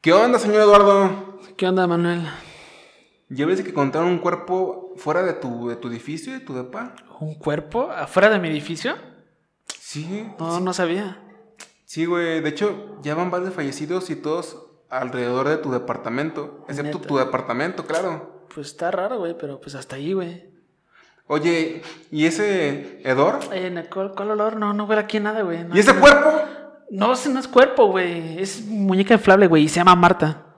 ¿Qué onda, señor Eduardo? ¿Qué onda, Manuel? ¿Ya ves que encontraron un cuerpo fuera de tu, de tu edificio, de tu depa? ¿Un cuerpo afuera de mi edificio? Sí. No, sí. no sabía. Sí, güey. De hecho, ya van varios fallecidos y todos alrededor de tu departamento. Excepto Neta. tu departamento, claro. Pues está raro, güey, pero pues hasta ahí, güey. Oye, ¿y ese hedor? Nicole, ¿cuál olor? No, no huele aquí nada, güey. No, ¿Y ese no. cuerpo? No, ese no es cuerpo, güey. Es muñeca inflable, güey, y se llama Marta.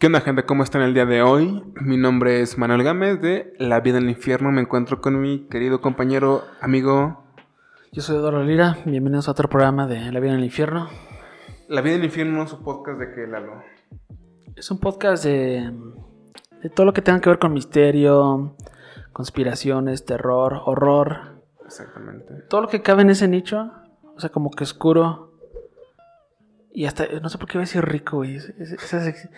¿Qué onda, gente? ¿Cómo están el día de hoy? Mi nombre es Manuel Gámez de La Vida en el Infierno. Me encuentro con mi querido compañero, amigo. Yo soy Eduardo Lira. Bienvenidos a otro programa de La vida en el infierno. La Vida en el Infierno es un podcast de que Lalo. Es un podcast de, de todo lo que tenga que ver con misterio, conspiraciones, terror, horror. Exactamente. todo lo que cabe en ese nicho, o sea, como que oscuro. Y hasta, no sé por qué voy a decir rico, güey. Es- es-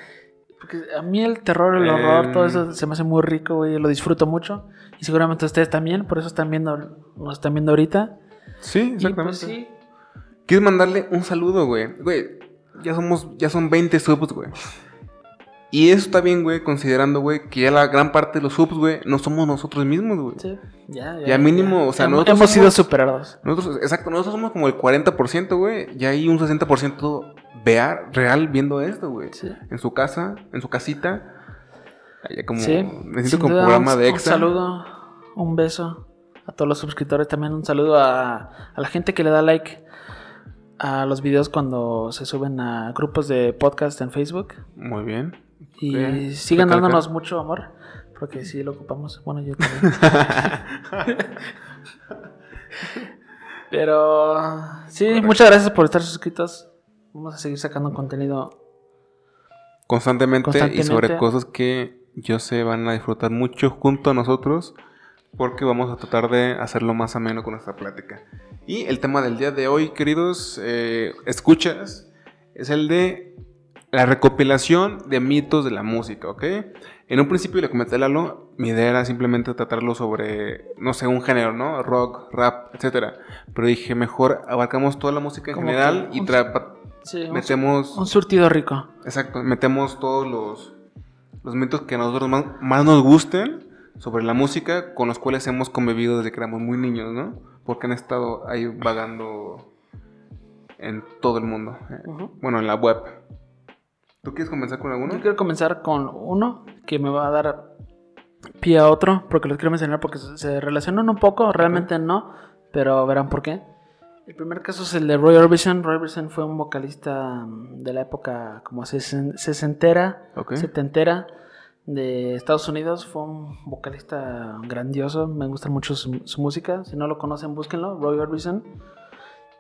porque a mí el terror, el horror, todo eso se me hace muy rico, güey. Lo disfruto mucho. Y seguramente ustedes también, por eso están viendo, nos están viendo ahorita. Sí, Y exactamente. pues sí, Quieres mandarle un saludo, güey. Güey, ya somos, ya son 20 subs, güey. Y eso está bien, güey, considerando, güey, que ya la gran parte de los subs, güey, no somos nosotros mismos, güey. sí, ya, ya. Ya mínimo, o sea, hemos, nosotros hemos sido superados. Nosotros, exacto, nosotros somos como el 40%, güey. Ya hay un 60% vea, real viendo esto, güey. Sí. En su casa, en su casita. Allá como, Sí, siento como duda, programa un, de Un extra. saludo, un beso a todos los suscriptores. También un saludo a, a la gente que le da like a los videos cuando se suben a grupos de podcast en Facebook. Muy bien. Y Ok. sigan Recalca. dándonos mucho amor, porque sí lo ocupamos. Bueno, yo también. Pero sí, Correcto. muchas gracias por estar suscritos. Vamos a seguir sacando contenido. Constantemente, y sobre cosas que yo sé van a disfrutar mucho junto a nosotros. Porque vamos a tratar de hacerlo más ameno con nuestra plática. Y el tema del día de hoy, queridos eh, escuchas, es el de la recopilación de mitos de la música, ¿ok? En un principio le comenté a Lalo, mi idea era simplemente tratarlo sobre, no sé, un género, ¿no? Rock, rap, etcétera. Pero dije, mejor abarcamos toda la música en general que y tra- Sí, metemos... un surtido rico. Exacto, metemos todos los, los mitos que a nosotros más, más nos gusten sobre la música con los cuales hemos convivido desde que éramos muy niños, ¿no? Porque han estado ahí vagando en todo el mundo. eh. Bueno, en la web. ¿Tú quieres comenzar con alguno? Yo quiero comenzar con uno que me va a dar pie a otro, porque los quiero mencionar porque se se relacionan un poco, realmente no, pero verán por qué. El primer caso es el de Roy Orbison. Roy Orbison fue un vocalista mm, de la época como sesen- sesentera, Ok. setentera de Estados Unidos. Fue un vocalista grandioso, me gusta mucho su, su música. Si no lo conocen, búsquenlo, Roy Orbison.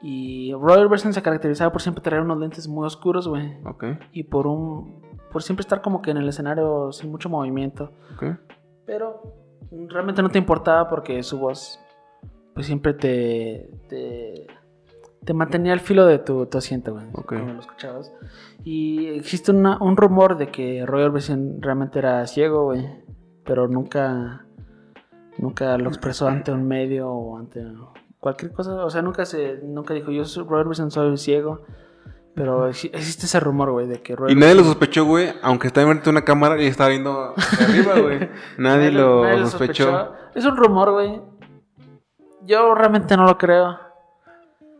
Y Roy Orbison se caracterizaba por siempre traer unos lentes muy oscuros, güey Ok, y por un por siempre estar como que en el escenario sin mucho movimiento ok. pero realmente no te importaba porque su voz pues siempre te te, te mantenía al filo de tu, tu asiento güey Ok. cuando lo escuchabas y existe una- un rumor de que Roy Orbison realmente era ciego güey pero nunca nunca lo expresó ante un medio o ante cualquier cosa o sea nunca se nunca dijo yo soy Roy Orbison soy ciego pero exi- existe ese rumor, güey, de que Roy Y nadie lo sospechó, güey, aunque estaba enfrente de una cámara y estaba viendo hacia arriba, güey. Nadie lo nadie sospechó. Es un rumor, güey. Yo realmente no lo creo.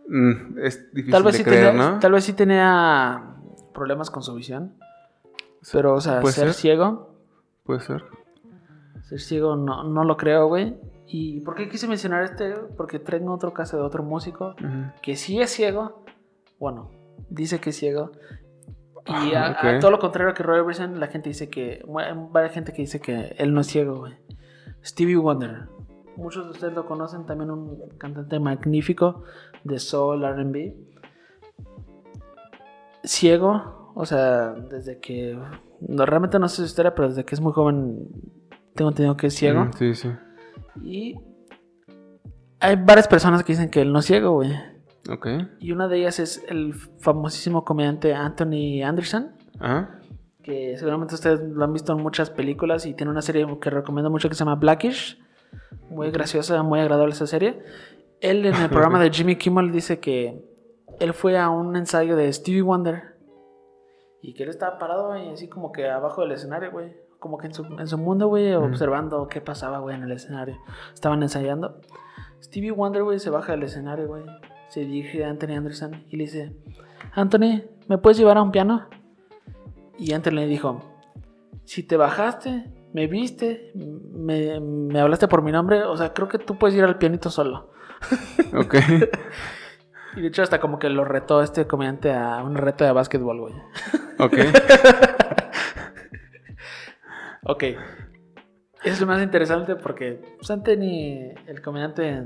Mm, es difícil Tal vez, de sí creer, tenía, ¿no? tal vez sí tenía problemas con su visión. Pero, o sea, ser ser. ciego, Puede ser. ser ciego no, no lo creo, güey. ¿Y por qué quise mencionar este? Porque traigo otro caso de otro músico que sí es ciego. Bueno, dice que es ciego. Y Ah, a, todo lo contrario que Roy Orbison, la gente dice que. Hay varias gente que dice que él no es ciego, güey. Stevie Wonder. Muchos de ustedes lo conocen, también un cantante magnífico de soul, RB. Ciego, o sea, desde que. No, realmente no sé su historia, pero desde que es muy joven tengo entendido que es ciego. Mm, sí, sí. Y hay varias personas que dicen que él no es ciego, güey. Ok. Y una de ellas es el famosísimo comediante Anthony Anderson, Ajá. que seguramente ustedes lo han visto en muchas películas y tiene una serie que recomiendo mucho que se llama Blackish. Muy graciosa, muy agradable esa serie. Él en el programa de Jimmy Kimmel dice que él fue a un ensayo de Stevie Wonder y que él estaba parado, güey, así como que abajo del escenario, güey. Como que en su, en su mundo, güey, observando qué pasaba, güey, en el escenario. Estaban ensayando. Stevie Wonder, güey, se baja del escenario, güey. Se dirige a Anthony Anderson y le dice, Anthony, ¿me puedes llevar a un piano? Y Anthony le dijo, si te bajaste, me viste, me, me hablaste por mi nombre, o sea, creo que tú puedes ir al pianito solo. Ok. Y de hecho hasta como que lo retó este comediante a un reto de básquetbol, güey. Ok. Ok. Es lo más interesante porque pues, Anthony, el comediante,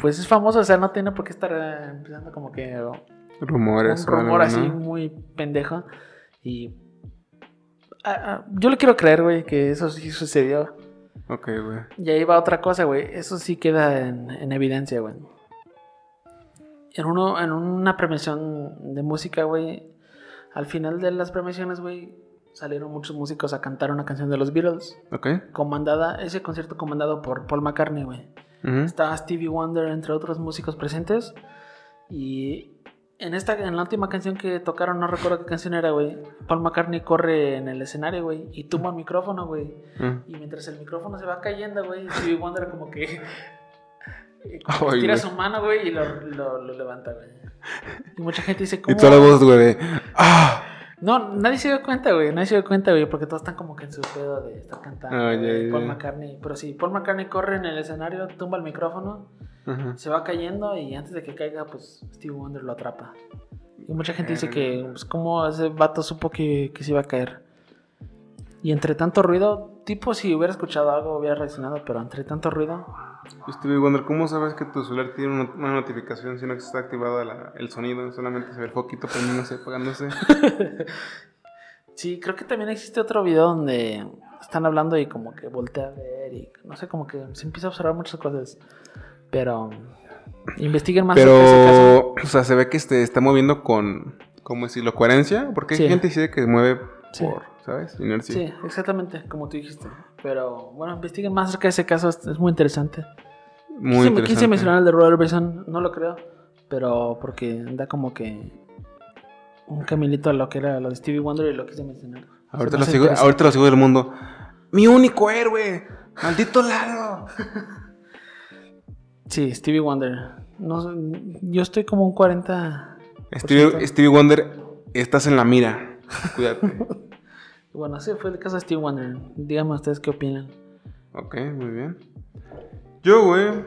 pues es famoso, o sea, no tiene por qué estar eh, empezando como que Rumores. un rumor así muy pendejo. Y ah, ah, yo le quiero creer, güey, que eso sí sucedió. Ok, güey. Y ahí va otra cosa, güey. Eso sí queda en, en evidencia, güey. En, uno, en una premiación de música, güey, al final de las premiaciones, güey, salieron muchos músicos a cantar una canción de los Beatles, Ok. comandada, ese concierto comandado por Paul McCartney, güey. Ujú. Estaba Stevie Wonder, entre otros músicos presentes. Y en esta, en la última canción que tocaron, no recuerdo qué canción era, güey. Paul McCartney corre en el escenario, güey, y tumba el micrófono, güey. Mm. Y mientras el micrófono se va cayendo, güey, Stevie Wonder como que. como que Ay, tira güey. su mano, güey, y lo, lo- lo levanta, güey. Y mucha gente dice, Y ¿cómo? toda la voz, güey, de. ¡Ah! No, nadie se dio cuenta, güey. Nadie se dio cuenta, güey, porque todos están como que en su pedo de estar cantando. Ah, ya, Paul. McCartney. Pero sí, Paul McCartney corre en el escenario, tumba el micrófono, se va cayendo y antes de que caiga, pues Stevie Wonder lo atrapa. Y mucha gente dice que, pues, como ese vato supo que, que se iba a caer. Y entre tanto ruido, tipo, si hubiera escuchado algo, hubiera reaccionado, pero entre tanto ruido, Stevie Wonder, ¿cómo sabes que tu celular tiene una, notificación si no está activado la- el sonido? Solamente se ve el foquito prendiéndose, apagándose. Sí, creo que también existe otro video donde están hablando y como que voltea a ver y no sé, como que se empieza a observar muchas cosas. Pero investiguen más sobre ese caso. Pero, o sea, se ve que se está moviendo con, ¿cómo decirlo? Coherencia. Porque hay Sí. gente que dice que se mueve Sí. por, ¿sabes? Inercia. Sí, exactamente, como tú dijiste. Pero bueno, investiguen más acerca de ese caso, es, muy interesante. Muy quise, interesante. quise mencionar el de Robert Bresson, no lo creo, pero porque da como que un caminito a lo que era lo de Stevie Wonder y lo quise mencionar. Ahorita lo, sigo, ahorita lo sigo del mundo. ¡Mi único héroe! ¡Maldito Lalo! Sí, Stevie Wonder. No, yo estoy como un 40. Stevie, Stevie Wonder, estás en la mira. Cuídate. Bueno, ese fue el caso de Stevie Wonder. Díganme ustedes qué opinan. ok, muy bien. Yo, güey,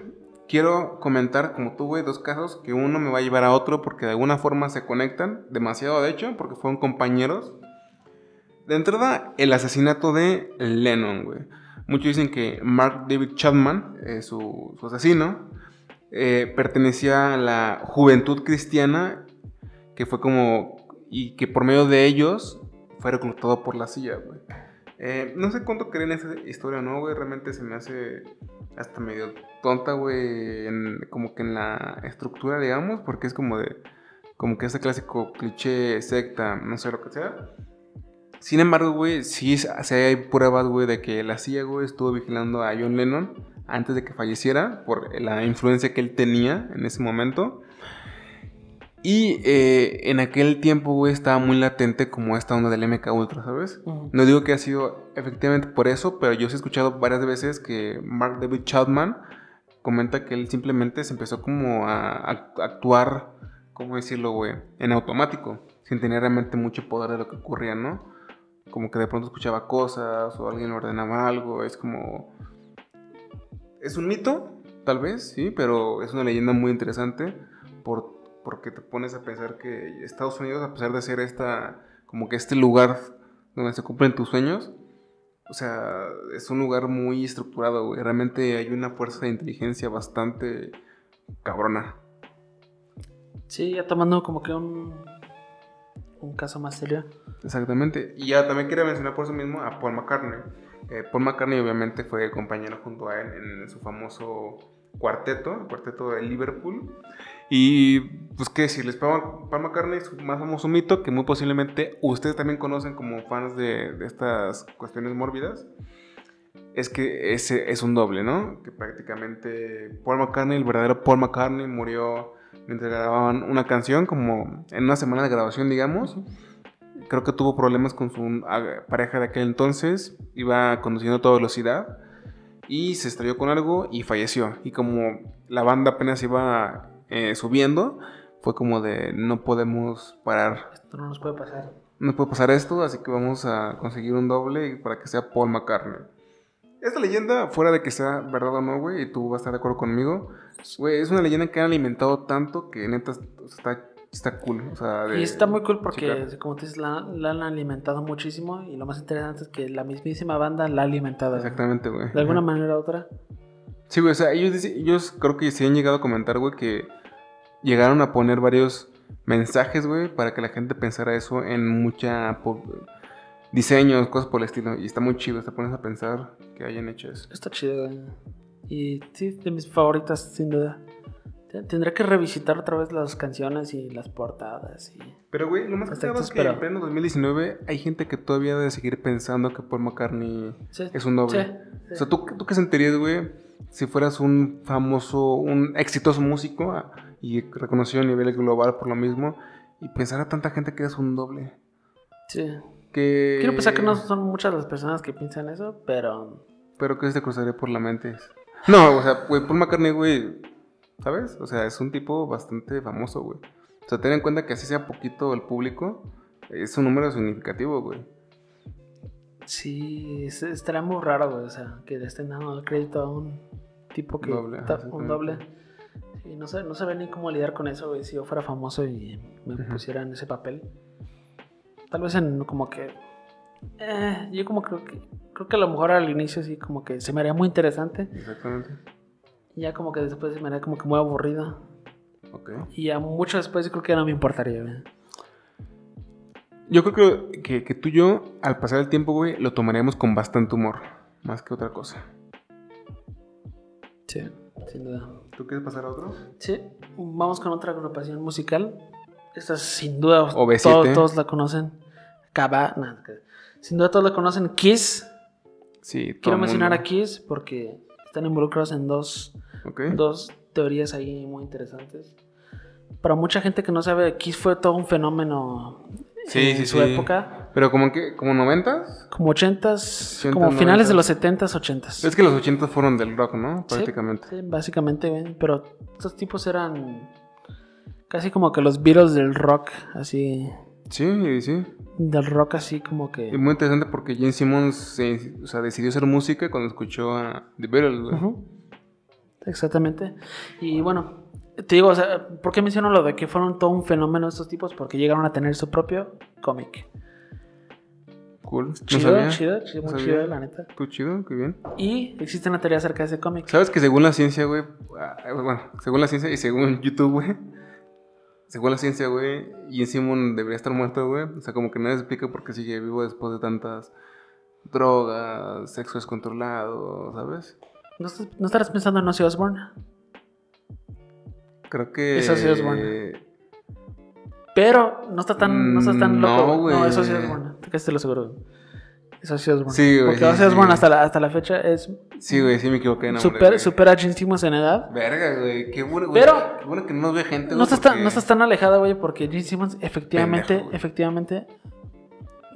quiero comentar, como tú, güey, dos casos que uno me va a llevar a otro porque de alguna forma se conectan. Demasiado, de hecho, porque fueron compañeros. De entrada, el asesinato de Lennon, güey. Muchos dicen que Mark David Chapman, eh, su, su asesino, eh, pertenecía a la juventud cristiana, que fue como. y que por medio de ellos fue reclutado por la CIA, güey. Eh, no sé cuánto creen esa historia, ¿no, güey? Realmente se me hace hasta medio tonta, güey, como que en la estructura, digamos, porque es como de. como que ese clásico cliché secta, no sé lo que sea. Sin embargo, güey, sí, sí hay pruebas, güey, de que la CIA, güey, estuvo vigilando a John Lennon antes de que falleciera por la influencia que él tenía en ese momento. Y eh, en aquel tiempo, güey, estaba muy latente como esta onda del MK Ultra, ¿sabes? No digo que ha sido efectivamente por eso, pero yo sí he escuchado varias veces que Mark David Chapman comenta que él simplemente se empezó como a, a actuar, ¿cómo decirlo, güey? En automático, sin tener realmente mucho poder de lo que ocurría, ¿no? Como que de pronto escuchaba cosas o alguien ordenaba algo, es como... Es un mito, tal vez, sí, pero es una leyenda muy interesante por, porque te pones a pensar que Estados Unidos, a pesar de ser esta, como que este lugar donde se cumplen tus sueños, o sea, es un lugar muy estructurado, güey. Realmente hay una fuerza de inteligencia bastante cabrona. Sí, ya tomando como que un, un caso más serio. Exactamente. Y ya también quería mencionar por eso mismo a Paul McCartney. Eh, Paul McCartney obviamente fue compañero junto a él en, su famoso cuarteto, el cuarteto de Liverpool. Y pues qué decirles, Paul, McCartney es más famoso mito que muy posiblemente ustedes también conocen como fans de, de estas cuestiones mórbidas. Es que ese es un doble, ¿no? Que prácticamente Paul McCartney, el verdadero Paul McCartney, murió mientras grababan una canción, como en una semana de grabación, digamos. Creo que tuvo problemas con su ah, pareja de aquel entonces, iba conduciendo a toda velocidad y se estrelló con algo y falleció. Y como la banda apenas iba eh, subiendo, fue como de no podemos parar. Esto no nos puede pasar. No puede pasar esto, así que vamos a conseguir un doble para que sea Paul McCartney. Esta leyenda, fuera de que sea verdad o no, güey, y tú vas a estar de acuerdo conmigo, güey, es una leyenda que han alimentado tanto que neta está, está cool. O sea, de- Y está muy cool porque, como te dices, la, la han alimentado muchísimo y lo más interesante es que la mismísima banda la ha alimentado. Exactamente, güey. De alguna manera u otra. Sí, güey, o sea, ellos, dicen- ellos creo que sí han llegado a comentar, güey, que llegaron a poner varios mensajes, güey, para que la gente pensara eso en mucha diseños, cosas por el estilo. Y está muy chido, te pones a pensar que hayan hecho eso. Está chido, güey. Y sí, de mis favoritas, sin duda. Te- Tendré que revisitar otra vez las canciones y las portadas. Y... Pero, güey, lo más que es que en pleno 2019 hay gente que todavía debe seguir pensando que Paul McCartney Sí, es un doble. sí, sí. O sea, ¿tú, ¿tú qué sentirías, güey, si fueras un famoso, un exitoso músico y reconocido a nivel global por lo mismo y pensara tanta gente que eres un doble? Sí. Que... Quiero pensar que no son muchas las personas que piensan eso, pero Pero que se te cruzaría por la mente. No, o sea, güey, Paul McCartney, güey, ¿sabes? O sea, es un tipo bastante famoso, güey. O sea, ten en cuenta que así sea poquito el público, es un número significativo, güey. sí, es- estaría muy raro, güey. O sea, que le estén dando el crédito a un tipo que. Doble, ta- un doble. Sí, no sé, no sabía ni cómo lidiar con eso, güey. Si yo fuera famoso y me Ujú. pusiera en ese papel. Tal vez en como que. eh, yo como creo que. Creo que a lo mejor al inicio sí, como que se me haría muy interesante. Exactamente. Y ya como que después se me haría como que muy aburrido. Ok. Y ya mucho después creo que no me importaría, güey. Yo creo que, que, que tú y yo, al pasar el tiempo, güey, lo tomaríamos con bastante humor, más que otra cosa. Sí, sin duda. ¿Tú quieres pasar a otro? Sí, vamos con otra agrupación musical. Esta sin duda OV7. todos, todos la conocen. Sin duda todos la conocen. Kiss. Sí, Quiero mencionar mundo. a Kiss porque están involucrados en dos, dos teorías ahí muy interesantes. Para mucha gente que no sabe, Kiss fue todo un fenómeno Sí, en sí, su sí. época. Pero como que, como 90 Como 80s, 80s, como finales de 90s. los 70s, 80s. Es que los 80 fueron del rock, ¿no? Sí, Prácticamente. Sí, básicamente, güey. Pero estos tipos eran casi como que los Beatles del rock, así. Sí, sí. Del rock, así como Y que. muy interesante porque Gene Simmons se- o sea, decidió hacer música cuando escuchó a The Beatles, güey. Ujú. Exactamente. Y bueno, te digo, o sea, ¿por qué menciono lo de que fueron todo un fenómeno estos tipos? Porque llegaron a tener su propio cómic. Cool. No Chido, sabía. chido, chido, No muy sabía. chido, la neta. Tú chido, qué bien. Y existe una teoría acerca de ese cómic. ¿Sabes que según la ciencia, güey? ah, Bueno, según la ciencia y según YouTube, güey. Según la ciencia, güey, Gene Simmons debería estar muerto, güey. O sea, como que nadie explica por qué sigue vivo después de tantas drogas, sexo descontrolado, ¿sabes? ¿No, estás- no estarás pensando en Ozzy Osbourne? Creo que. Eso sí es bueno. Pero no está tan, no está tan Mm, loco. no, güey. No, eso sí es bueno. Te casi te lo aseguro. Eso sí es bueno. Sí, güey, Porque sí, Ozzy Osbourne sí. hasta la, hasta la fecha es Sí, güey, sí me equivoqué. No, super, supera a Gene Simmons en edad. Verga, güey. Qué bueno, güey. Pero- Qué bueno que no nos ve gente, No güey, estás, tan, no estás tan alejada, güey, porque Gene Simmons efectivamente, Pendejo, efectivamente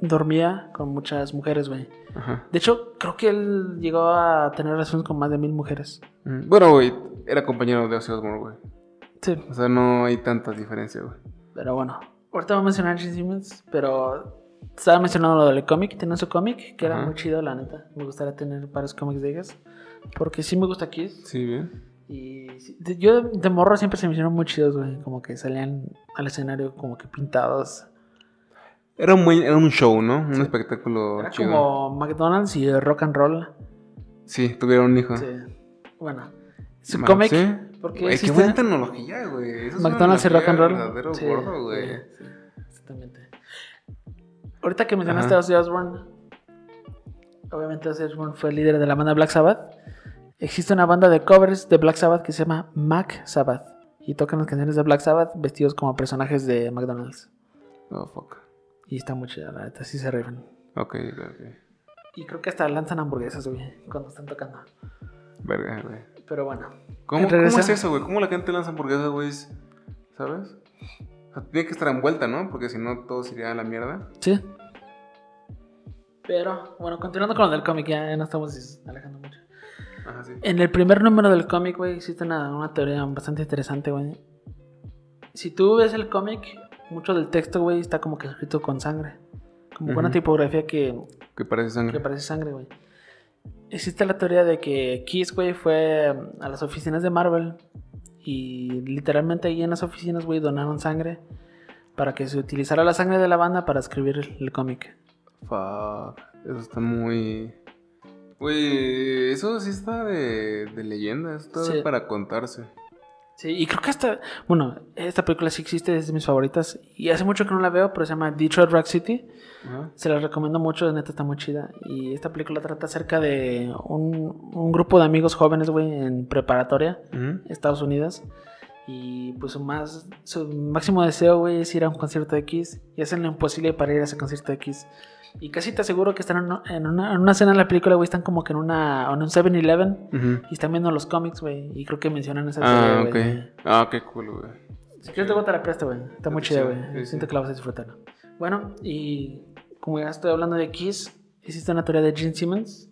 dormía con muchas mujeres, güey. Ajá. De hecho, creo que él llegó a tener relaciones con más de mil mujeres. Mm, Bueno, güey, era compañero de Ozzy Osbourne, güey. Sí, O sea, no hay tantas diferencias, güey. pero bueno. Ahorita voy a mencionar a Gene Simmons, pero estaba mencionando lo del cómic. Tenía su cómic, que era muy chido, la neta. Me gustaría tener varios cómics de ellos. Porque sí me gusta Kiss. Sí, bien. Y sí, de- yo de morro siempre se me hicieron muy chidos, güey. Como que salían al escenario como que pintados. Era un, buen, era un show, ¿no? Un espectáculo Era chido. como McDonald's y rock and roll. Sí, tuvieron un hijo. Sí. Bueno. Su cómic. ¿sí? Porque qué buena tecnología, güey. Eso McDonald's y rock and roll. Sí, gordo, güey. sí, exactamente. Ahorita que mencionaste Ajá. a Ozzy Osbourne, obviamente Ozzy Osbourne fue el líder de la banda Black Sabbath. Existe una banda de covers de Black Sabbath que se llama Mac Sabbath. Y tocan las canciones de Black Sabbath vestidos como personajes de McDonald's. Oh, fuck. Y está muy chida, la neta, sí se rifan. Ok, ok. Y creo que hasta lanzan hamburguesas, güey, cuando están tocando. Verga, güey. Pero bueno. ¿Cómo, ¿Cómo es eso, güey? ¿Cómo la gente lanza hamburguesas, güey? ¿Sabes? O sea, tiene que estar envuelta, ¿no? Porque si no, todo sería a la mierda. Sí. Pero, bueno, continuando con lo del cómic, ya no estamos alejando mucho. Ajá, sí. En el primer número del cómic, güey, existe una, una teoría bastante interesante, güey. Si tú ves el cómic, mucho del texto, güey, está como que escrito con sangre. Como con una Ujú. tipografía que, Que parece sangre. que parece sangre, güey. Existe la teoría de que Kiss, güey, fue a las oficinas de Marvel y literalmente ahí en las oficinas, güey, donaron sangre para que se utilizara la sangre de la banda para escribir el, el cómic. Fuck. Eso está muy. Güey, eso sí está de, de leyenda. Eso está Sí. para contarse. Sí, y creo que esta, bueno, esta película sí existe, es de mis favoritas y hace mucho que no la veo, pero se llama Detroit Rock City. Se la recomiendo mucho, neta está muy chida. Y esta película trata acerca de un, un grupo de amigos jóvenes, güey, en preparatoria. Estados Unidos. Y pues su, más, su máximo deseo, güey, es ir a un concierto de Kiss. Y hacen lo imposible para ir a ese concierto de Kiss. Y casi te aseguro que están en una, en una, en una escena de la película, güey, están como que en, una, en un 7-Eleven. Ujú. Y están viendo los cómics, güey. Y creo que mencionan esa Ah, teoría, güey. ok. Ah, qué cool, güey. Si quieres, luego te la presto, güey. Está muy chida, güey. sí, Siento sí. que la vas a disfrutar. Bueno, y como ya estoy hablando de Kiss, existe una teoría de Gene Simmons.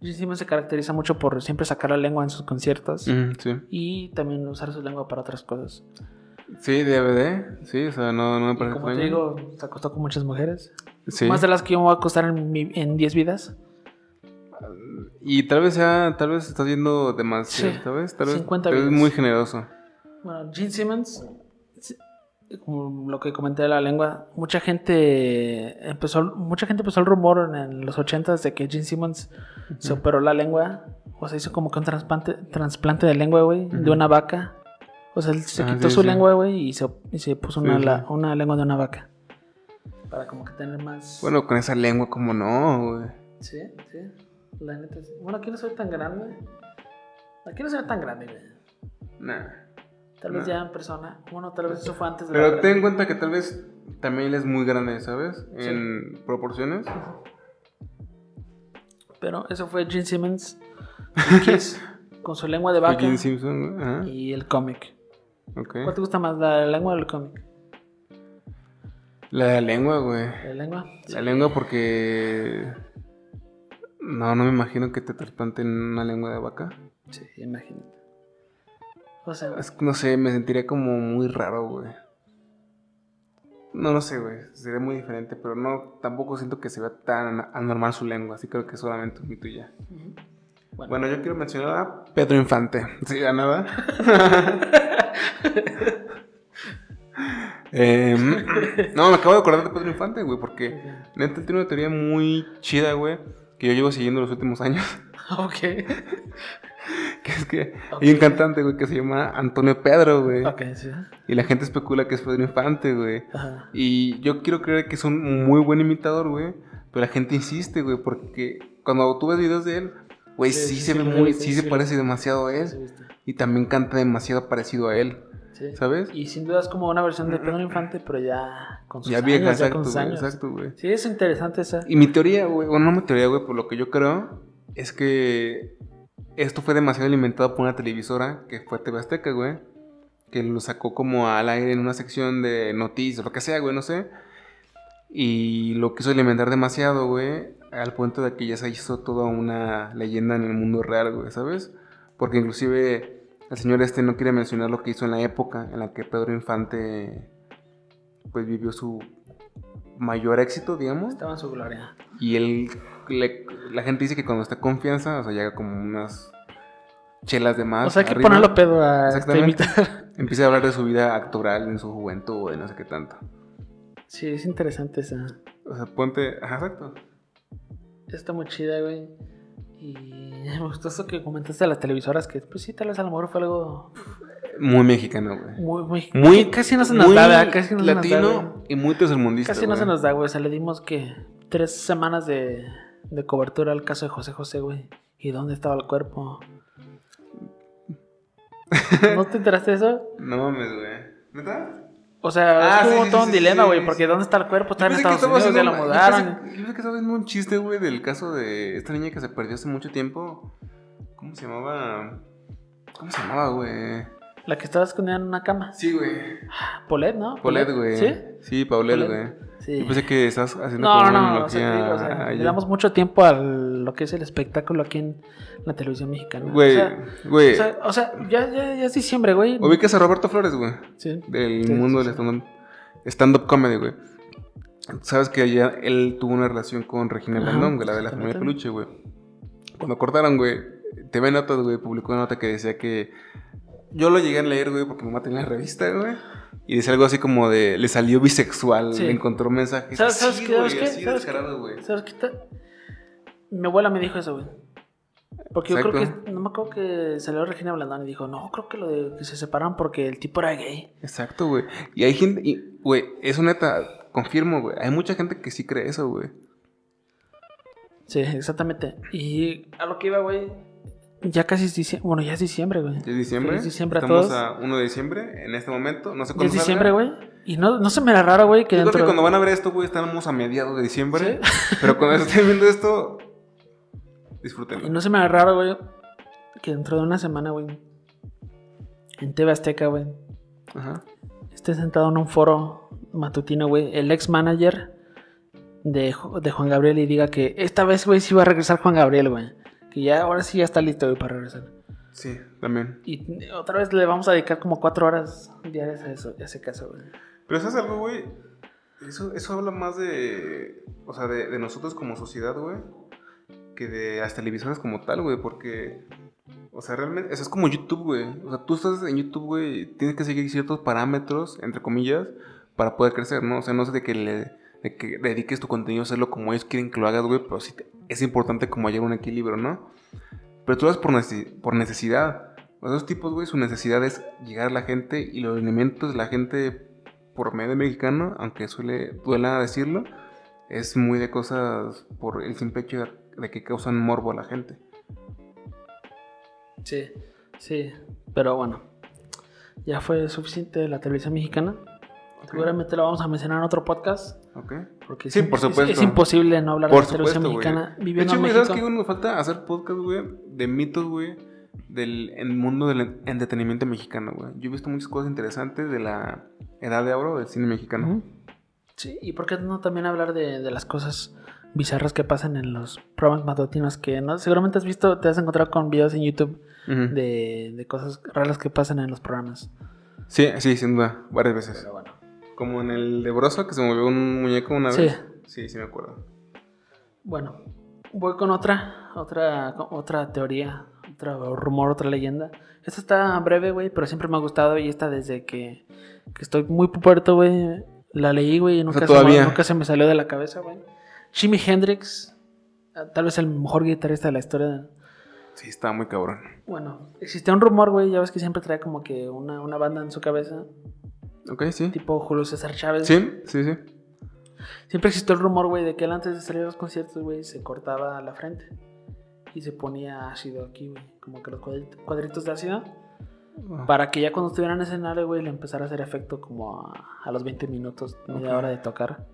Gene Simmons se caracteriza mucho por siempre sacar la lengua en sus conciertos Ujú, sí. y también usar su lengua para otras cosas. Sí, DVD. Sí, o sea, no, no me Y parece como te digo, se acostó con muchas mujeres. Sí. Más de las que yo me voy a acostar en, mi- en 10 vidas. Y tal vez sea, tal vez estás viendo demasiado, Sí. Tal vez, 50 tal vez vidas. muy generoso. Bueno, Gene Simmons, como lo que comenté de la lengua, mucha gente empezó, mucha gente empezó el rumor en, en los 80s de que Gene Simmons se operó la lengua, o sea, hizo como que un trasplante, trasplante de lengua, güey, de una vaca. O sea, él se Ah, quitó sí, su sí. lengua, güey, y se, y se puso la- una lengua de una vaca. Para como que tener más... Bueno, con esa lengua, como no, güey. Sí, sí. La neta sí. Bueno, aquí no soy tan grande. Aquí no soy tan grande, güey. Nah. Tal vez ya en persona. Bueno, tal vez eso fue antes de Pero la ten en cuenta que tal vez también él es muy grande, ¿sabes? Sí. En proporciones. Pero eso fue Gene Simmons Kiss con su lengua de vaca Gene Simpson, y el cómic. Ok. ¿Cuál te gusta más, la lengua o el cómic? La lengua, güey. ¿La lengua? La lengua porque... No, no me imagino que te trasplanten una lengua de vaca. Sí, imagínate. O sea, Es no sé, me sentiría como muy raro, güey. No, no sé, güey. Sería muy diferente, pero no, tampoco siento que se vea tan anormal su lengua. Así creo que solamente un mito y ya. bueno, Bueno, yo quiero mencionar a Pedro Infante. Sí, a nada. Em, no, me acabo de acordar de Pedro Infante, güey, porque neta tiene una teoría muy chida, güey, que yo llevo siguiendo los últimos años. ok. Que es que hay un cantante, güey, que se llama Antonio Pedro, güey. Ok, sí. Y la gente especula que es Pedro Infante, güey. Ajá. Y yo quiero creer que es un muy buen imitador, güey. Pero la gente insiste, güey, porque cuando tú ves videos de él, güey, Sí, sí, sí, se ve muy, sí, se parece demasiado a él. Y también canta demasiado parecido a él, Sí. ¿sabes? Y sin duda es como una versión de Pedro Infante, pero ya con sus Ya años, vieja, ya exacto, con sus güey, exacto, güey. Sí, es interesante esa. Y mi teoría, güey, bueno, no mi teoría, güey, por lo que yo creo, es que esto fue demasiado alimentado por una televisora que fue TV Azteca, güey. Que lo sacó como al aire en una sección de noticias, lo que sea, güey, no sé. Y lo quiso alimentar demasiado, güey, al punto de que ya se hizo toda una leyenda en el mundo real, güey, ¿sabes? Porque inclusive el señor este no quiere mencionar lo que hizo en la época en la que Pedro Infante pues vivió su mayor éxito, digamos. Estaba en su gloria. Y él, le- la gente dice que cuando está confianza, o sea, llega como unas chelas de más. o sea, hay que arriba, ponerlo pedo a este Exactamente. imitar. Empieza a hablar de su vida actoral en su juventud y no sé qué tanto. Sí, es interesante esa. O sea, ponte. Ajá, exacto. Está muy chida, güey. Y me gustó eso que comentaste de las televisoras, que pues sí, tal vez a lo mejor fue algo Muy mexicano, güey. muy, muy, Muy. casi no se nos da, ¿verdad? Casi no se nos da, latino güey. y muy tercermundista. Casi no se nos da, güey. O sea, le dimos que tres semanas de, de cobertura al caso de José José, güey. ¿Y dónde estaba el cuerpo? ¿No te enteraste de eso? No mames, güey. ¿Neta? O sea, Ah, es sí, como sí, todo sí, un sí, dilema, güey, porque ¿dónde está el cuerpo? Está en Estados Unidos, ya lo yo mudaron. pensé- Yo pensé que estaba viendo un chiste, güey, del caso de esta niña que se perdió hace mucho tiempo. ¿Cómo se llamaba? ¿Cómo se llamaba, güey? La que estaba escondida en una cama. Sí, güey. Polet, ¿no? Paulette, güey. ¿Sí? Sí, Paulette, güey. Sí. Yo pensé que estás haciendo No, como no, una no, o sea, te analogía digo, o sea, a- le damos mucho tiempo a lo que es el espectáculo aquí en la televisión mexicana. Güey, o sea, güey. o sea, o sea, ya, ya, ya es diciembre, güey. Ubicas a Roberto Flores, güey. Sí. Del Sí, mundo sí, del sí. stand-up comedy, güey. Sabes que allá él tuvo una relación con Regina Ajá, güey, la de la familia. Peluche, güey. Cuando cortaron, güey, TV Notas, güey, publicó una nota que decía que. Yo lo llegué a leer, güey, porque mi mamá tenía la revista, güey. Y decía algo así como de. Le salió bisexual, Sí. le encontró mensajes. ¿Sabes- sabes qué? ¿Sabes güey, qué? así ¿Sabes qué? ¿Sabes qué? Mi abuela me dijo eso, güey. Porque yo creo que, no me acuerdo que salió Regina Blandón y dijo, no, creo que lo de que se separaron porque el tipo era gay. Exacto, güey. Y hay gente. y, Güey, eso neta, confirmo, güey. Hay mucha gente que sí cree eso, güey. Sí, exactamente. Y a lo que iba, güey, ya casi es diciembre. Bueno, ya es diciembre, güey. Ya es diciembre. Feliz diciembre a Estamos todos. a 1 de diciembre en este momento. No sé Ya cuándo es salga. diciembre, güey. Y no, no se me da raro, güey, que Yo creo que cuando van a ver esto, güey, estamos a mediados de diciembre. Pero cuando estén viendo esto, disfrútenlo. no se me da raro, güey, que dentro de una semana, güey, en TV Azteca, güey, Ajá. esté sentado en un foro matutino, güey, el ex manager de, de Juan Gabriel y diga que esta vez, güey, sí va a regresar Juan Gabriel, güey. Que ya, ahora sí ya está listo, güey, para regresar. Sí, también. Y otra vez le vamos a dedicar como cuatro horas diarias a eso, a ese caso, güey. Pero ¿sabes algo, güey? Eso, eso habla más de. O sea, de, de nosotros como sociedad, güey. Que de las televisiones como tal, güey. Porque. O sea, realmente. Eso es como YouTube, güey. O sea, tú estás en YouTube, güey. Tienes que seguir ciertos parámetros, entre comillas, para poder crecer, ¿no? O sea, no sé de que le. De que dediques tu contenido a hacerlo como ellos quieren que lo hagas, güey. Pero sí te- es importante como hallar un equilibrio, ¿no? Pero tú lo haces por, necesi- por necesidad. Los dos tipos, güey, su necesidad es llegar a la gente y los alimentos de la gente por medio mexicano, aunque suele duela decirlo, es muy de cosas por el simple hecho de que causan morbo a la gente. Sí, sí, pero bueno, ya fue suficiente de la televisión mexicana. Seguramente lo vamos a mencionar en otro podcast. ¿Ok? Porque Sí, es, por es- supuesto. Es, imposible no hablar Por de la televisión supuesto, mexicana De viviendo hecho, en México. ¿sabes qué? Nos falta hacer podcast, güey, de mitos, güey, del el mundo del entretenimiento mexicano, güey. Yo he visto muchas cosas interesantes de la edad de oro del cine mexicano. Sí, y por qué no también hablar de, de las cosas bizarras que pasan en los programas matutinos que no seguramente has visto, te has encontrado con videos en YouTube de, de cosas raras que pasan en los programas. Sí, sí, sin duda, varias veces. Pero bueno. Como en el de Broso, que se movió un muñeco una Sí. vez. Sí, sí me acuerdo. Bueno, voy con otra, otra, otra teoría, otro rumor, otra leyenda. Esta está breve, güey, pero siempre me ha gustado y esta desde que, que estoy muy puerto, güey, la leí, güey, y nunca, sea, se nunca se me salió de la cabeza, güey. Jimi Hendrix, ah, tal vez el mejor guitarrista de la historia. Sí, estaba muy cabrón. Bueno, existía un rumor, güey, ya ves que siempre trae como que una, una banda en su cabeza, Ok, sí. tipo Julio César Chávez. Sí, sí, sí. Siempre existió el rumor, güey, de que él antes de salir a los conciertos, güey, se cortaba la frente y se ponía ácido aquí, güey, como que los cuadrit- cuadritos de ácido, para que ya cuando estuviera en escenario, güey, le empezara a hacer efecto como a, a los 20 minutos, media hora de tocar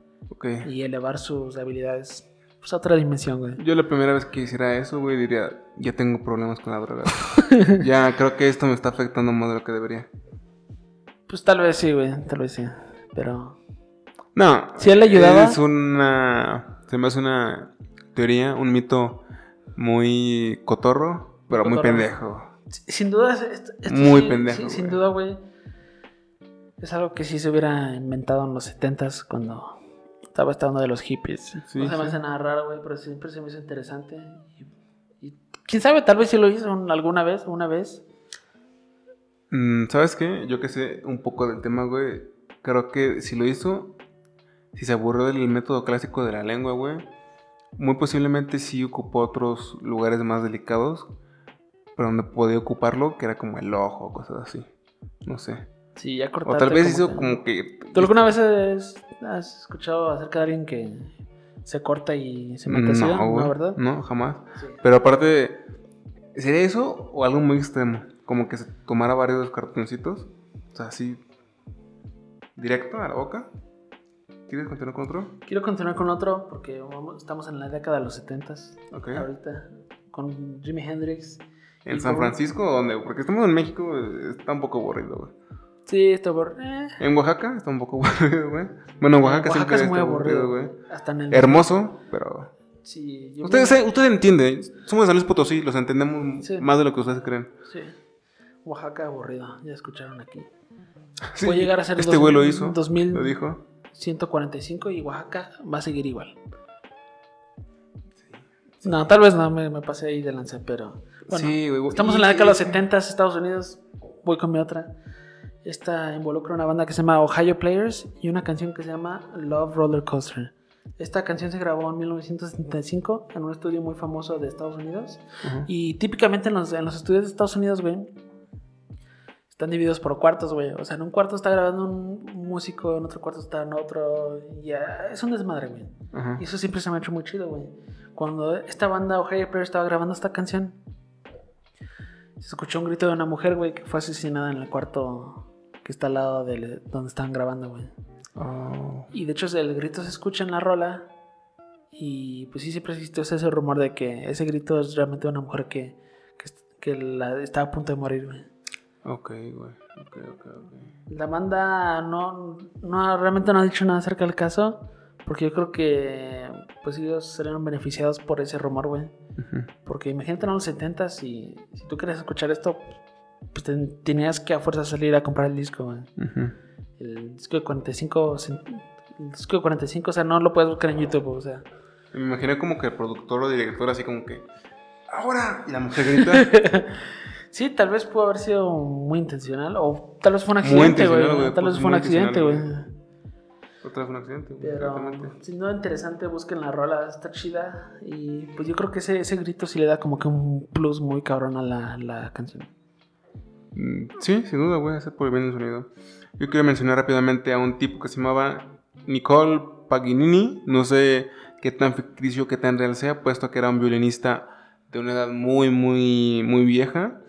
Y elevar sus habilidades pues, a otra dimensión, güey. Yo la primera vez que hiciera eso, güey, diría, ya tengo problemas con la droga. ya creo que esto me está afectando más de lo que debería. Pues tal vez sí, güey, tal vez sí, pero No. Si él le ayudaba- Es una. Se me hace una teoría, un mito muy cotorro, pero muy pendejo. sin duda, es- esto- esto Muy sí- pendejo, sí, sin duda, güey, es algo que sí se hubiera inventado en los 70s cuando estaba esta onda de los hippies. Sí, no se me hace nada raro, güey, pero siempre se me hizo interesante. Y, y quién sabe, tal vez sí lo hizo alguna vez, una vez. Mm, ¿Sabes qué? Yo que sé un poco del tema, güey. Creo que si lo hizo, si se aburrió del método clásico de la lengua, güey, muy posiblemente sí ocupó otros lugares más delicados, pero donde podía ocuparlo, que era como el ojo, cosas así. No sé. Sí, ya O cortaste. tal vez como hizo que- como que. ¿Tú alguna vez has, escuchado acerca de alguien que se corta y se mete ácido? No, güey. ¿verdad? No, jamás. Sí. Pero aparte, ¿sería eso o algo muy extremo? como que se tomara varios cartoncitos. O sea, así. Directo a la boca. ¿Quieres continuar con otro? Quiero continuar con otro porque vamos- estamos en la década de los 70 Ok. ahorita con Jimi Hendrix. ¿En San Francisco o dónde? Porque estamos en México, está un poco aburrido, güey. Sí, está aburrido. Eh, En Oaxaca está un poco aburrido, güey. Bueno, en Oaxaca, siempre es muy está aburrido, güey. Hasta en el Hermoso, pero. Sí, yo Ustedes, me- ustedes entienden, somos de San Luis Potosí, los entendemos Sí. más de lo que ustedes creen. Sí. Oaxaca aburrido, ya escucharon aquí. Sí, Puede llegar a ser Este güey lo 2000, hizo. 2000. Lo dijo. 145 y Oaxaca va a seguir igual. No, tal vez no me, me pasé ahí de lanza, pero bueno, Sí, güey. estamos en la década de los 70 Estados Unidos. Voy con mi otra. Esta involucra una banda que se llama Ohio Players y una canción que se llama Love Roller Coaster. Esta canción se grabó en 1975 en un estudio muy famoso de Estados Unidos. Y típicamente en los, en los estudios de Estados Unidos, güey, están divididos por cuartos, güey. O sea, en un cuarto está grabando un músico, en otro cuarto está en otro. Y ya, es un desmadre, güey. Ajá. Y eso siempre se me ha hecho muy chido, güey. Cuando esta banda Ohio Player estaba grabando esta canción, se escuchó un grito de una mujer, güey, que fue asesinada en el cuarto que está al lado de donde estaban grabando, güey. Oh. Y de hecho el grito se escucha en la rola. Y pues sí, siempre existió ese rumor de que ese grito es realmente una mujer que, que, que la- estaba a punto de morir, güey. Ok, güey. Ok, ok, ok. La banda no, no realmente no ha dicho nada acerca del caso. Porque yo creo que pues ellos serían beneficiados por ese rumor, güey. Ujú. Porque imagínate en los 70 y si tú querías escuchar esto, pues ten- tenías que a fuerza salir a comprar el disco, güey. El disco de 45, cent- el disco de 45, o sea, no lo puedes buscar en YouTube, o sea. Me imaginé como que el productor o director así como que... ¡Ahora! Y la mujer grita. Sí, tal vez pudo haber sido muy intencional o tal vez fue un accidente, güey. Tal vez pues, fue un accidente, güey. Otra vez un accidente. Pero si no interesante, busquen la rola, está chida. Y pues yo creo que ese, ese grito sí le da como que un plus muy cabrón a la, la canción. Mm, Sí, sin duda, güey, hace por el bien del sonido. Yo quiero mencionar rápidamente a un tipo que se llamaba Nicole Paganini. No sé qué tan ficticio, qué tan real sea, puesto que era un violinista de una edad muy, muy, muy vieja.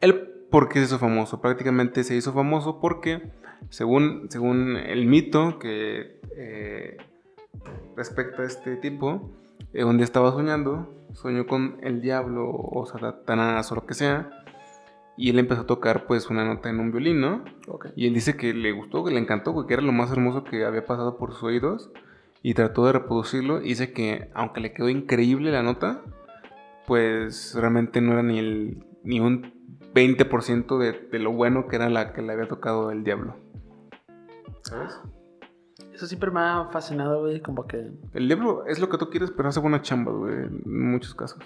Él, ¿por qué se hizo famoso? Prácticamente se hizo famoso porque, según, según el mito que eh, respecta a este tipo, eh, día estaba soñando, soñó con el diablo o Satanás o lo que sea. Y él empezó a tocar pues una nota en un violín, ¿no? Ok. Y él dice que le gustó, que le encantó, que era lo más hermoso que había pasado por sus oídos. Y trató de reproducirlo. Y dice que aunque le quedó increíble la nota, pues realmente no era ni, el, ni un 20% de, de lo bueno que era la que le había tocado el diablo. ¿Sabes? Eso siempre me ha fascinado, güey, como que El diablo es lo que tú quieres, pero hace buena chamba, güey, en muchos casos.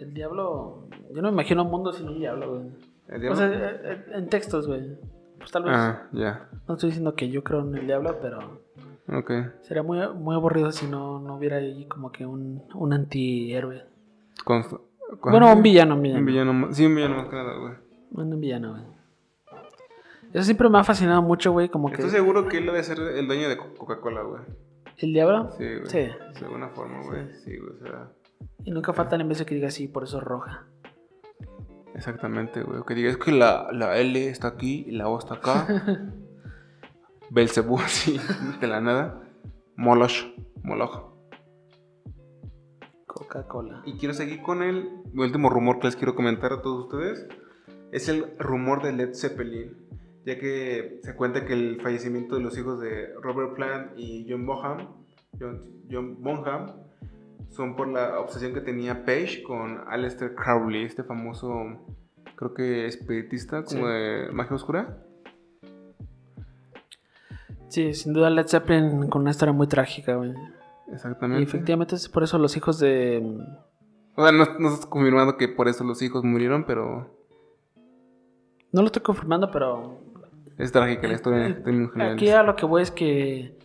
el diablo... Yo no me imagino un mundo sin un diablo, güey. ¿El O sea, eh, en textos, güey. Pues tal vez... ah, ya. No estoy diciendo que yo creo en el diablo, pero Ok. sería muy, muy aburrido si no, no hubiera ahí como que un, un antihéroe. Const- Bueno, un villano, un villano. Un villano, sí, un villano más que nada, güey. Un villano, güey. Eso siempre me ha fascinado mucho, güey, como que... Estoy seguro que él debe ser el dueño de Co- Coca-Cola, güey. ¿El diablo? Sí, güey. Sí. De alguna forma, güey. Sí, güey. O sea, Y nunca falta el imbécil que diga así, por eso es roja. Exactamente, güey. Que diga, es que la, la L está aquí y la O está acá. Belcebú así, de la nada. Moloch. Moloch. Coca-Cola. Y quiero seguir con el último rumor que les quiero comentar a todos ustedes. Es el rumor de Led Zeppelin. Ya que se cuenta que el fallecimiento de los hijos de Robert Plant y John Bonham, John, John Bonham son por la obsesión que tenía Page con Aleister Crowley, este famoso, creo que espiritista como Sí. de magia oscura. Sí, sin duda Led Zeppelin con una historia muy trágica, güey. Exactamente. Y efectivamente es por eso los hijos de... O sea, no, no estás confirmando que por eso los hijos murieron, pero No lo estoy confirmando, pero... es trágica la historia en términos generales. Aquí a lo que voy es que...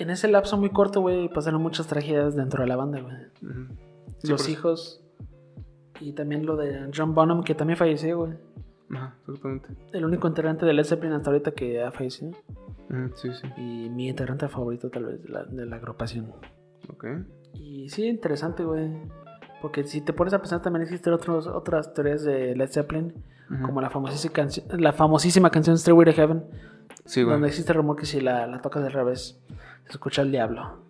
En ese lapso muy corto, güey, pasaron muchas tragedias dentro de la banda, güey. Sí, los eso. hijos. Y también lo de John Bonham, que también falleció, güey. Ajá, exactamente. El único integrante de Led Zeppelin hasta ahorita que ha fallecido. Ujú, Sí, sí. Y mi integrante favorito, tal vez, de la, de la agrupación. Ok. Y sí, interesante, güey. Porque si te pones a pensar, también existen otros, otras teorías de Led Zeppelin, como la famosísima, canción, la famosísima canción Stairway to Heaven, Sí, güey. donde existe el rumor que si la, la tocas del revés, escucha el diablo.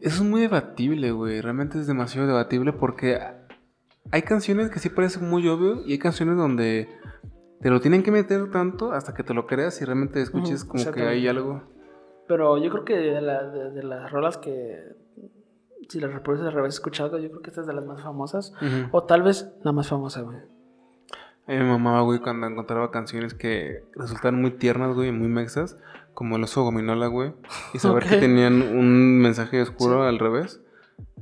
Eso es muy debatible, güey. Realmente es demasiado debatible porque hay canciones que sí parecen muy obvio y hay canciones donde te lo tienen que meter tanto hasta que te lo creas y realmente escuches como que hay algo. Pero yo creo que de, la- de- de las rolas que, si las reproduces al revés, escucha algo, yo creo que esta es de las más famosas. O tal vez la más famosa, güey. A mí me mamaba, güey, cuando encontraba canciones que resultaban muy tiernas, güey, muy mexas, como el oso gominola, güey, y saber que tenían un mensaje oscuro al revés.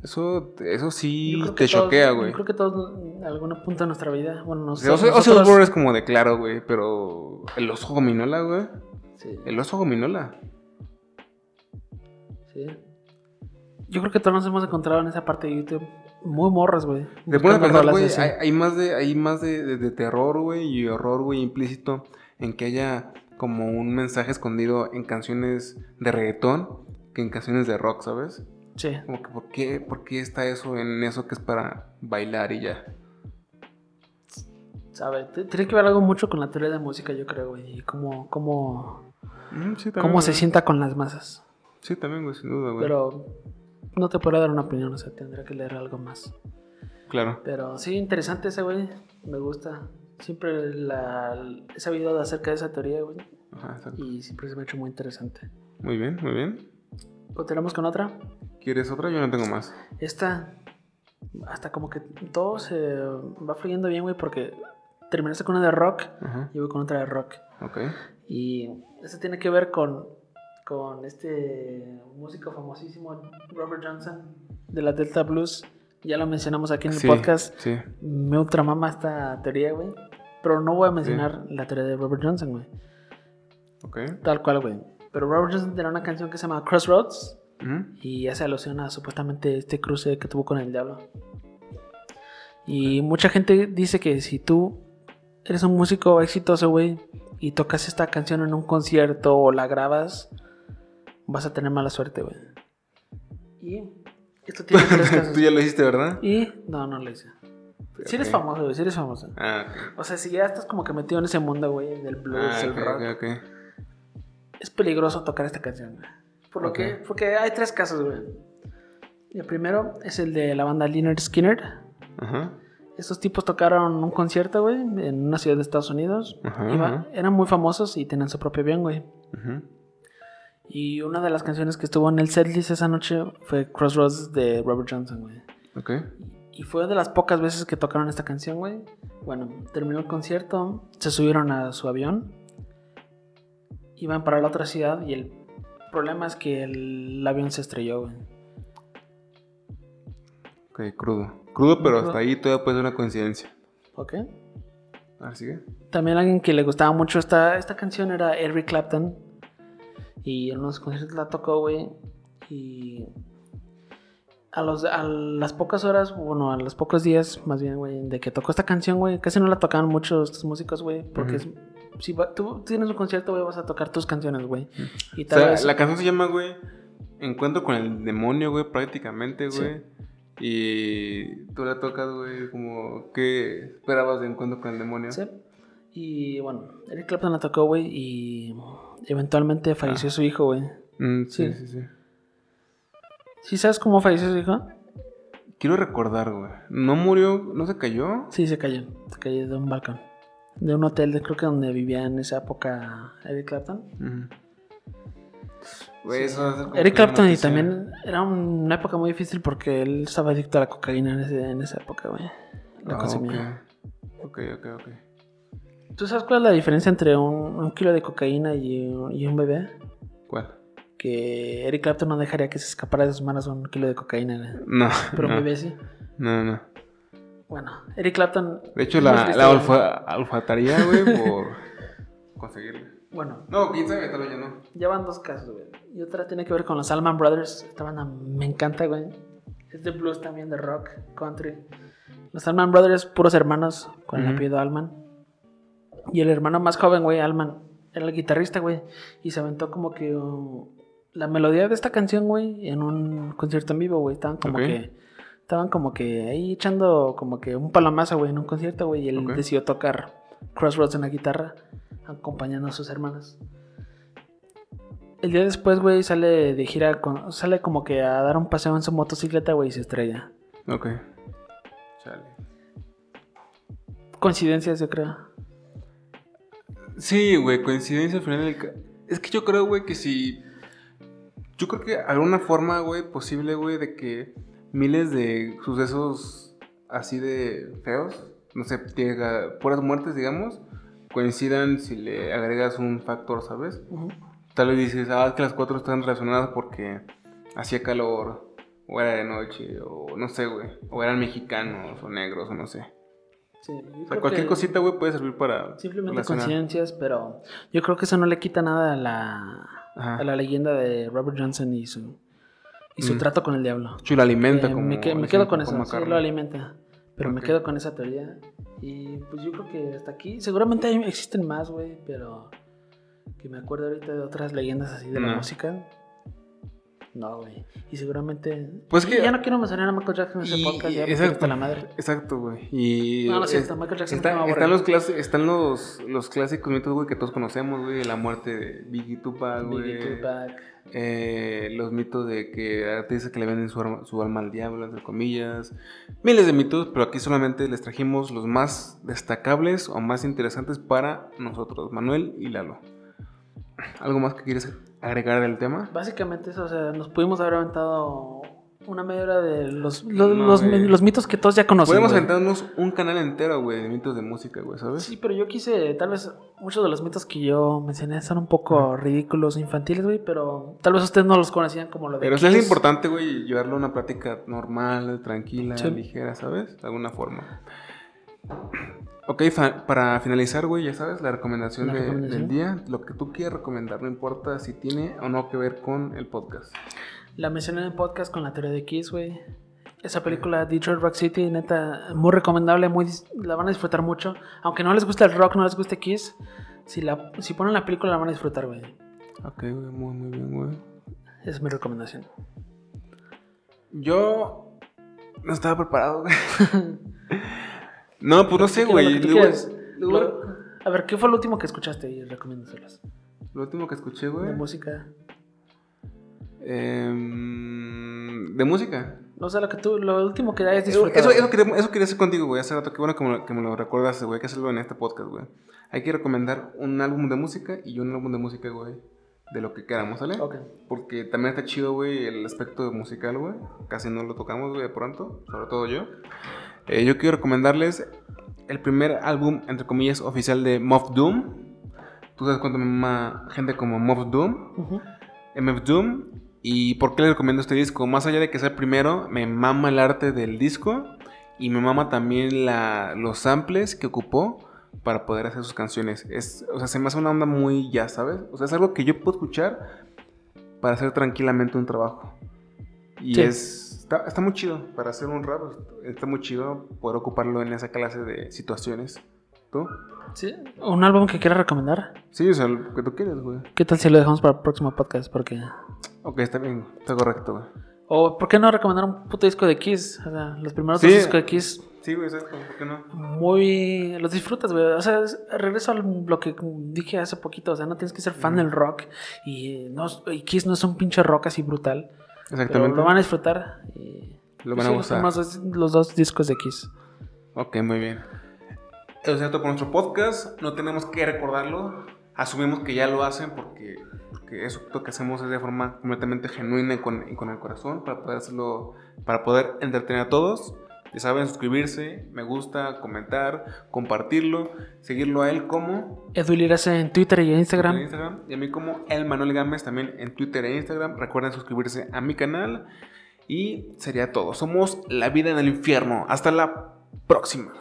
Eso, eso sí Yo te choquea, Yo güey. creo que todos en algún punto de nuestra vida, bueno, O nos, sea, Ozzy- Ozzy nosotros- Osbourne es como de claro, güey, pero el oso gominola, güey. Sí, El oso gominola. sí. Yo creo que todos nos hemos encontrado en esa parte de YouTube muy morras, güey. Te pones a pensar, güey, hay, hay más de, hay más de, de- de terror, güey, y horror, güey, implícito en que haya como un mensaje escondido en canciones de reggaetón que en canciones de rock, ¿sabes? Sí. Como que, ¿por qué, por qué está eso en eso que es para bailar y ya? ¿Sabe? Tiene que ver algo mucho con la teoría de música, yo creo, güey. Y cómo, cómo, Mm, sí, también, cómo se sienta con las masas. Sí, también, güey, sin duda, güey. Pero no te puedo dar una opinión, o sea, tendría que leer algo más. Claro. Pero sí, interesante ese, güey. Me gusta. Siempre la, he sabido acerca de esa teoría, güey. Ajá. Y siempre se me ha hecho muy interesante. Muy bien, muy bien. Continuamos con otra. ¿Quieres otra? Yo no tengo más. Esta, hasta como que todo se va fluyendo bien, güey, porque terminaste con una de rock Ajá, y voy con otra de rock. ok. Y eso tiene que ver con, con este músico famosísimo, Robert Johnson, de la Delta Blues. Ya lo mencionamos aquí en el Sí, podcast. Sí, Me ultramama esta teoría, güey. Pero no voy a mencionar la teoría de Robert Johnson, güey. ok. Tal cual, güey. Pero Robert Johnson tenía una canción que se llama Crossroads. Y hace alusión a supuestamente este cruce que tuvo con el diablo. Y mucha gente dice que si tú eres un músico exitoso, güey, y tocas esta canción en un concierto o la grabas, vas a tener mala suerte, güey. Y esto tiene tres casos. Tú ya lo hiciste, ¿verdad? Y no, no lo hice. Si eres famoso, güey, si eres famoso. Ah, ok. O sea, si ya estás como que metido en ese mundo, güey, del blues, Ah, el rock, es peligroso tocar esta canción, güey. Por lo que, porque hay tres casos, güey. El primero es el de la banda Leonard Skinner. Ajá. Estos tipos tocaron un concierto, güey, en una ciudad de Estados Unidos. Ajá, Iba- ajá. eran muy famosos y tenían su propio avión, güey. Ujú. Y una de las canciones que estuvo en el setlist esa noche fue Crossroads de Robert Johnson, güey. Ok. Y fue de las pocas veces que tocaron esta canción, güey. Bueno, terminó el concierto, se subieron a su avión, iban para la otra ciudad y el problema es que el, avión se estrelló, güey. Ok, crudo. Crudo, pero Crudo. hasta ahí todavía puede ser una coincidencia. ¿Ok? A ver, sigue. También alguien que le gustaba mucho esta, esta canción era Eric Clapton. Y en unos conciertos la tocó, güey. Y a, los, a las pocas horas, bueno, a los pocos días, más bien, güey, de que tocó esta canción, güey, casi no la tocaban mucho estos músicos, güey. Porque es- si va- tú tienes un concierto, güey, vas a tocar tus canciones, güey. Y O tal sea, vez... la canción se llama, güey, Encuentro con el demonio, güey, prácticamente, Sí. güey. Y tú la tocas, güey, como, ¿qué esperabas de Encuentro con el demonio? Sí. Y bueno, Eric Clapton la tocó, güey, y eventualmente falleció Ah. su hijo, güey. Mm, sí, Sí. sí, sí. ¿Sí sabes cómo falleció su hijo? Quiero recordar, güey. ¿No murió? ¿No se cayó? Sí, se cayó. Se cayó de un balcón. De un hotel, de, creo que donde vivía en esa época Eric Clapton. Ujú. Güey, eso va a ser como Eric Clapton y también era una época muy difícil porque él estaba adicto a la cocaína en, ese- en esa época, güey. La Ah, consumía. ok. Ok, ok, ok. ¿Tú sabes cuál es la diferencia entre un, un kilo de cocaína y y un bebé? ¿Cuál? Que Eric Clapton no dejaría que se escapara de sus manos un kilo de cocaína. No. Pero no, bebé sí. No, no. Bueno, Eric Clapton. De hecho, la, la olfa- olfataría, güey, por conseguirla. Bueno, No, quién sabe, tal vez ya no. Ya van dos casos, güey. Y otra tiene que ver con los Allman Brothers. Esta banda me encanta, güey. Es de blues también, de rock, country. Los Allman Brothers, puros hermanos, con el apellido Allman. Y el hermano más joven, güey, Allman, era el guitarrista, güey. Y se aventó como que uh, la melodía de esta canción, güey, en un concierto en vivo, güey. Estaban como que estaban como que ahí echando como que un palomazo, güey, en un concierto, güey, y él decidió tocar Crossroads en la guitarra, acompañando a sus hermanas. El día después, güey, sale de gira, con, sale como que a dar un paseo en su motocicleta, güey, y se estrella. Ok. Chale. Coincidencias, yo creo. Sí, güey, coincidencia ca- Es que yo creo, güey, que si... Yo creo que alguna forma, güey, posible, güey, de que miles de sucesos así de feos, no sé, puras muertes, digamos, coincidan si le agregas un factor, ¿sabes? Tal vez dices, ah, que las cuatro están relacionadas porque hacía calor, o era de noche, o no sé, güey, o eran mexicanos, o negros, o no sé. Sí, O sea, cualquier cosita, güey, puede servir para... Simplemente coincidencias, pero yo creo que eso no le quita nada a la, Ajá. a la leyenda de Robert Johnson y su, y su Mm. trato con el diablo. Chu lo alimenta Eh, como... me, que- me decía quedo con eso, sí, lo alimenta. Pero me quedo con esa teoría. Y pues yo creo que hasta aquí, seguramente hay- existen más, güey, pero que me acuerdo ahorita de otras leyendas así de la música. No, güey. Y seguramente. Pues que- ya no quiero mencionar a Michael Jackson en ese podcast, ya exacto, la madre. Exacto, güey. Y No, no es cierto, Michael Jackson está- están, los clas- están los, los clásicos mitos, güey, que todos conocemos, güey. La muerte de Biggie Tupac, güey. Biggie Tupac. Eh, los mitos de que artistas que le venden su, arma- su alma al diablo, entre comillas. Miles de mitos, pero aquí solamente les trajimos los más destacables o más interesantes para nosotros, Manuel y Lalo. ¿Algo más que quieres agregar del tema? Básicamente eso, o sea, nos pudimos haber aventado una media hora de los, los, No, los, güey. los mitos que todos ya conocen. Podemos güey. aventarnos un canal entero, güey, de mitos de música, güey, ¿sabes? Sí, pero yo quise, tal vez muchos de los mitos que yo mencioné son un poco ridículos, infantiles, güey, pero tal vez ustedes no los conocían como lo de Pero sí es Kiss. importante, güey, llevarlo a una plática normal, tranquila, Sí. ligera, ¿sabes? De alguna forma. Ok, para finalizar, güey, ya sabes, la recomendación, La de- recomendación. del día, lo que tú quieras recomendar, no importa si tiene o no que ver con el podcast. La mencioné en el podcast con la teoría de Kiss, güey. Esa película Detroit Rock City, neta, muy recomendable, muy la van a disfrutar mucho. Aunque no les guste el rock, no les guste Kiss, si, la, si ponen la película la van a disfrutar, güey. Ok, güey, muy, muy bien, güey. Esa es mi recomendación. Yo no estaba preparado, güey. no, pues no sé, ¿Qué- güey. A ver, ¿qué fue lo último que escuchaste? Y recomiéndaselas. Lo último que escuché, De güey. música. em, de música. No sé, lo que tú, lo último que hayas disfrutado. eso, eso quería, eso quería hacer contigo, güey. Hace rato, qué bueno que me, lo- que me lo recuerdas, güey. Hay que hacerlo en este podcast, güey. Hay que recomendar un álbum de música y un álbum de música, güey. De lo que queramos, ¿sale? Ok. Porque también está chido, güey, el aspecto musical, güey. Casi no lo tocamos, güey, de pronto. Sobre todo yo. Eh, yo quiero recomendarles el primer álbum, entre comillas, oficial de Moff Doom. Tú sabes cuánto me mama gente como Moff Doom. Ujú. MF Doom. ¿Y por qué les recomiendo este disco? Más allá de que sea el primero, me mama el arte del disco y me mama también la, los samples que ocupó para poder hacer sus canciones. Es, o sea, se me hace una onda muy ya, ¿sabes? O sea, es algo que yo puedo escuchar para hacer tranquilamente un trabajo. Y Sí. es... Está, está muy chido para hacer un rap. Está muy chido poder ocuparlo en esa clase de situaciones. ¿Tú? Sí. ¿Un álbum que quieras recomendar? Sí, o sea, lo que tú quieres, güey. ¿Qué tal si lo dejamos para el próximo podcast? Porque... Ok, está bien. Está correcto, güey. O ¿por qué no recomendar un puto disco de Kiss? O sea, los primeros Sí. dos discos de Kiss, Sí, güey, exacto. ¿Por qué no? muy... Los disfrutas, güey. O sea, es- regreso a lo que dije hace poquito. O sea, no tienes que ser fan del rock. Y, no, y Kiss no es un pinche rock así brutal. Pero Exactamente. lo van a disfrutar. Y... Lo van a gozar. Los, dos- los dos discos de Kiss. Ok, muy bien. Eso es cierto por nuestro podcast. No tenemos que recordarlo. Asumimos que ya lo hacen porque, porque eso lo que hacemos es de forma completamente genuina y con, y con el corazón para poder hacerlo, para poder entretener a todos. Ya saben, suscribirse, me gusta, comentar, compartirlo, seguirlo a él como Edu Lirase en Twitter y en Instagram. en Instagram y a mí como el Manuel Gámez también en Twitter e Instagram. Recuerden suscribirse a mi canal y sería todo. Somos La Vida en el Infierno. Hasta la próxima.